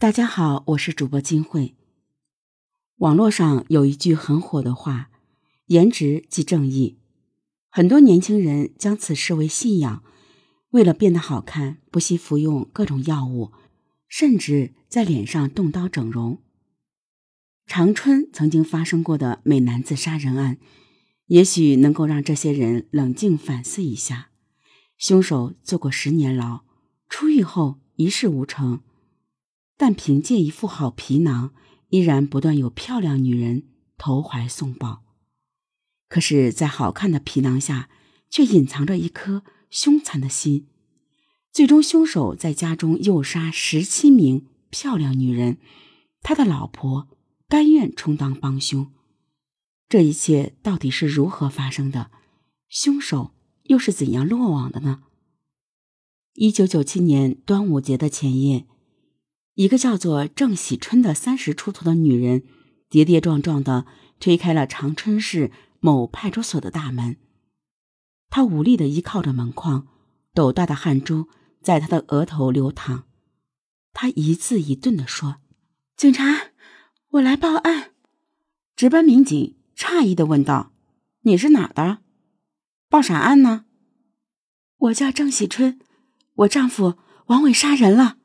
大家好，我是主播金慧。网络上有一句很火的话：“颜值即正义。”很多年轻人将此视为信仰，为了变得好看，不惜服用各种药物，甚至在脸上动刀整容。长春曾经发生过的美男子杀人案，也许能够让这些人冷静反思一下：凶手坐过十年牢，出狱后一事无成。但凭借一副好皮囊，依然不断有漂亮女人投怀送抱。可是，在好看的皮囊下，却隐藏着一颗凶残的心。最终，凶手在家中诱杀十七名漂亮女人，他的老婆甘愿充当帮凶。这一切到底是如何发生的？凶手又是怎样落网的呢？一九九七年端午节的前夜。一个叫做郑喜春的三十出头的女人，跌跌撞撞的推开了长春市某派出所的大门。她无力的依靠着门框，斗大的汗珠在她的额头流淌。她一字一顿的说：“警察，我来报案。”值班民警诧异的问道：“你是哪的？报啥案呢？”“我叫郑喜春，我丈夫王伟杀人了。”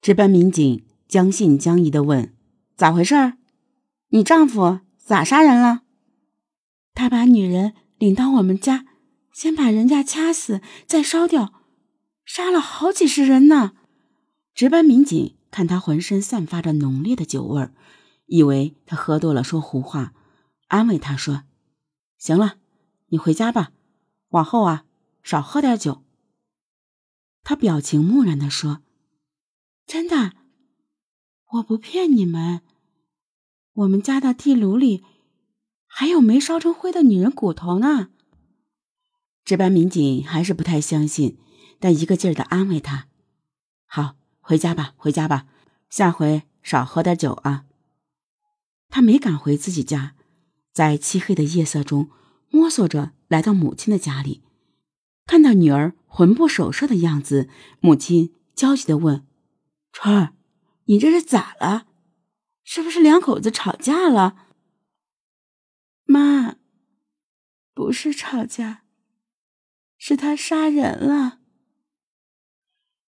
值班民警将信将疑的问：“咋回事？你丈夫咋杀人了？”他把女人领到我们家，先把人家掐死，再烧掉，杀了好几十人呢。值班民警看他浑身散发着浓烈的酒味儿，以为他喝多了说胡话，安慰他说：“行了，你回家吧，往后啊少喝点酒。”他表情木然的说。真的，我不骗你们。我们家的地炉里还有没烧成灰的女人骨头呢。值班民警还是不太相信，但一个劲儿的安慰他：“好，回家吧，回家吧，下回少喝点酒啊。”他没敢回自己家，在漆黑的夜色中摸索着来到母亲的家里，看到女儿魂不守舍的样子，母亲焦急的问。春儿，你这是咋了？是不是两口子吵架了？妈，不是吵架，是他杀人了。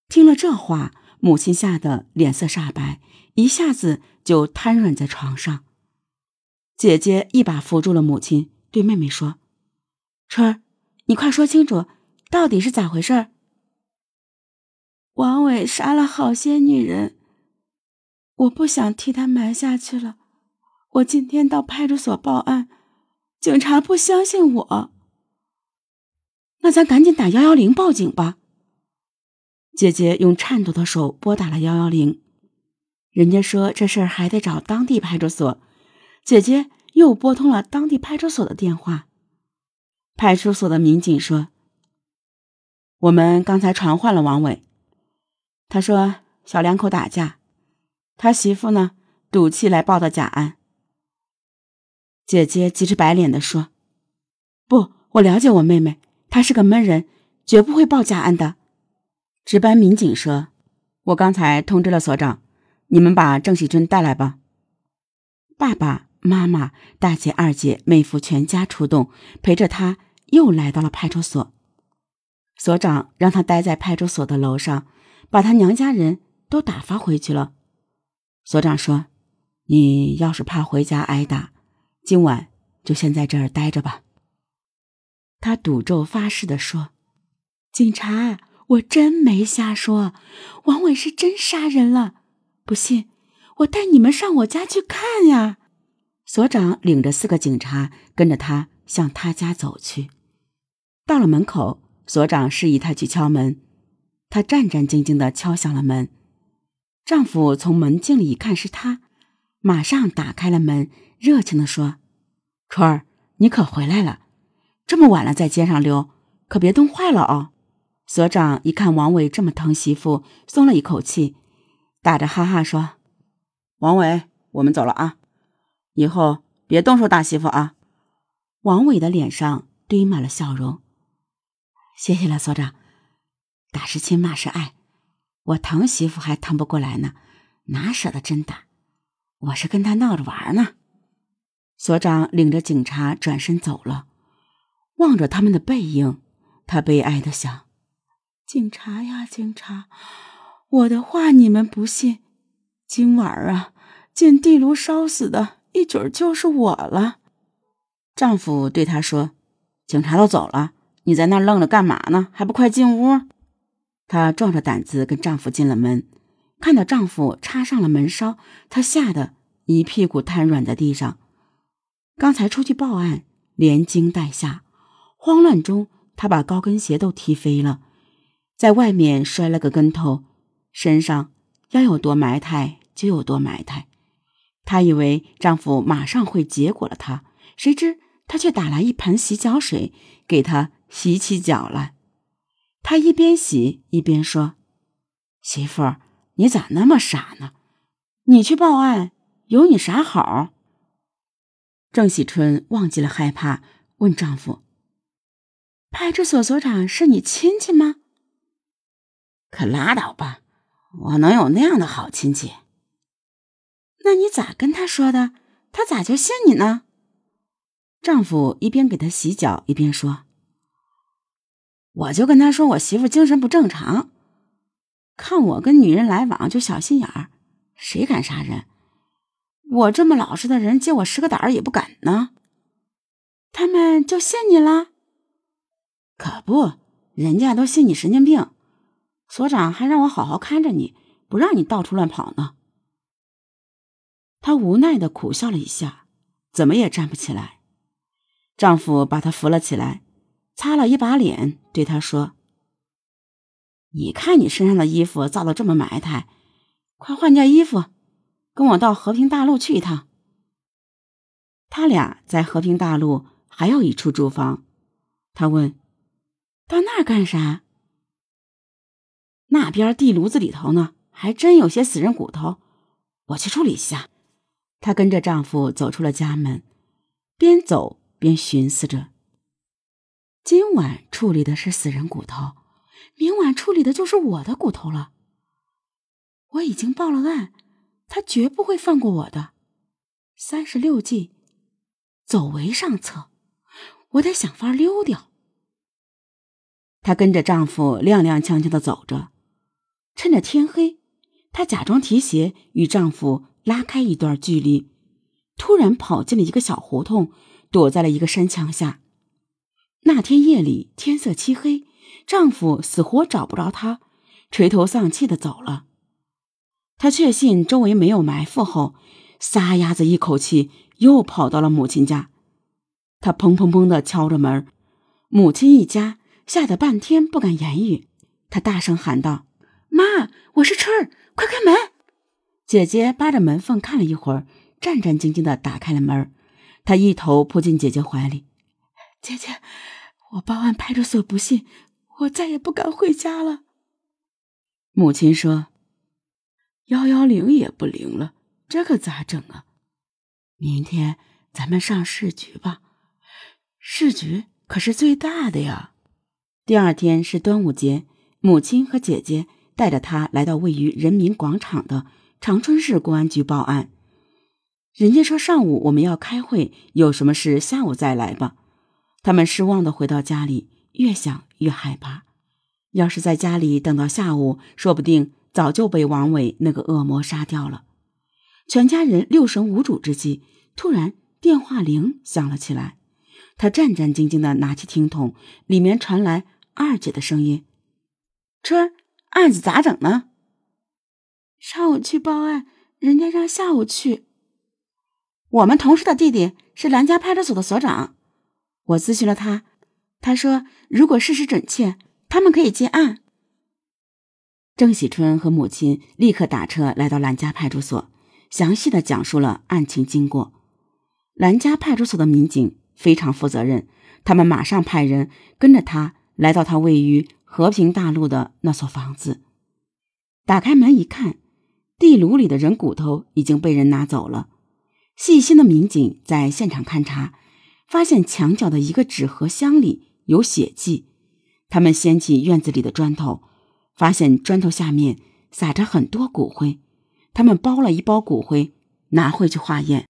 听了这话，母亲吓得脸色煞白，一下子就瘫软在床上。姐姐一把扶住了母亲，对妹妹说：“春儿，你快说清楚，到底是咋回事？”王伟杀了好些女人，我不想替他瞒下去了。我今天到派出所报案，警察不相信我。那咱赶紧打幺幺零报警吧。姐姐用颤抖的手拨打了幺幺零，人家说这事儿还得找当地派出所。姐姐又拨通了当地派出所的电话，派出所的民警说：“我们刚才传唤了王伟。”他说：“小两口打架，他媳妇呢赌气来报的假案。”姐姐急着白脸的说：“不，我了解我妹妹，她是个闷人，绝不会报假案的。”值班民警说：“我刚才通知了所长，你们把郑喜春带来吧。”爸爸妈妈、大姐、二姐、妹夫全家出动，陪着他又来到了派出所。所长让他待在派出所的楼上。把他娘家人都打发回去了。所长说：“你要是怕回家挨打，今晚就先在这儿待着吧。”他赌咒发誓的说：“警察，我真没瞎说，王伟是真杀人了。不信，我带你们上我家去看呀。”所长领着四个警察跟着他向他家走去。到了门口，所长示意他去敲门。她战战兢兢的敲响了门，丈夫从门镜里一看是她，马上打开了门，热情的说：“春儿，你可回来了，这么晚了在街上溜，可别冻坏了哦。”所长一看王伟这么疼媳妇，松了一口气，打着哈哈说：“王伟，我们走了啊，以后别动手打媳妇啊。”王伟的脸上堆满了笑容，谢谢了，所长。打是亲，骂是爱，我疼媳妇还疼不过来呢，哪舍得真打？我是跟他闹着玩呢。所长领着警察转身走了，望着他们的背影，他悲哀的想：“警察呀，警察，我的话你们不信，今晚啊，进地炉烧死的一准就是我了。”丈夫对她说：“警察都走了，你在那愣着干嘛呢？还不快进屋！”她壮着胆子跟丈夫进了门，看到丈夫插上了门梢，她吓得一屁股瘫软在地上。刚才出去报案，连惊带吓，慌乱中她把高跟鞋都踢飞了，在外面摔了个跟头，身上要有多埋汰就有多埋汰。她以为丈夫马上会结果了她，谁知。他却打来一盆洗脚水，给她洗起脚来。他一边洗一边说：“媳妇儿，你咋那么傻呢？你去报案有你啥好？”郑喜春忘记了害怕，问丈夫：“派出所所长是你亲戚吗？”“可拉倒吧，我能有那样的好亲戚？”“那你咋跟他说的？他咋就信你呢？”丈夫一边给她洗脚，一边说：“我就跟他说，我媳妇精神不正常，看我跟女人来往就小心眼儿，谁敢杀人？我这么老实的人，借我十个胆儿也不敢呢。他们就信你了？可不，人家都信你神经病。所长还让我好好看着你，不让你到处乱跑呢。”她无奈的苦笑了一下，怎么也站不起来。丈夫把她扶了起来，擦了一把脸，对他说：“你看你身上的衣服造的这么埋汰，快换件衣服，跟我到和平大路去一趟。”他俩在和平大路还有一处住房，他问：“到那儿干啥？”那边地炉子里头呢，还真有些死人骨头，我去处理一下。她跟着丈夫走出了家门，边走。边寻思着：今晚处理的是死人骨头，明晚处理的就是我的骨头了。我已经报了案，他绝不会放过我的。三十六计，走为上策，我得想法溜掉。她跟着丈夫踉踉跄跄的走着，趁着天黑，她假装提鞋与丈夫拉开一段距离，突然跑进了一个小胡同。躲在了一个山墙下。那天夜里，天色漆黑，丈夫死活找不着她，垂头丧气的走了。她确信周围没有埋伏后，撒丫子一口气又跑到了母亲家。她砰砰砰的敲着门，母亲一家吓得半天不敢言语。她大声喊道：“妈，我是春儿，快开门！”姐姐扒着门缝看了一会儿，战战兢兢的打开了门。他一头扑进姐姐怀里，姐姐，我报案派出所不信，我再也不敢回家了。母亲说：“幺幺零也不灵了，这可咋整啊？明天咱们上市局吧，市局可是最大的呀。”第二天是端午节，母亲和姐姐带着他来到位于人民广场的长春市公安局报案。人家说上午我们要开会，有什么事下午再来吧。他们失望的回到家里，越想越害怕。要是在家里等到下午，说不定早就被王伟那个恶魔杀掉了。全家人六神无主之际，突然电话铃响了起来。他战战兢兢的拿起听筒，里面传来二姐的声音：“春儿，案子咋整呢？上午去报案，人家让下午去。”我们同事的弟弟是兰家派出所的所长，我咨询了他，他说如果事实准确，他们可以接案。郑喜春和母亲立刻打车来到兰家派出所，详细的讲述了案情经过。兰家派出所的民警非常负责任，他们马上派人跟着他来到他位于和平大路的那所房子，打开门一看，地炉里的人骨头已经被人拿走了。细心的民警在现场勘查，发现墙角的一个纸盒箱里有血迹。他们掀起院子里的砖头，发现砖头下面撒着很多骨灰，他们包了一包骨灰拿回去化验，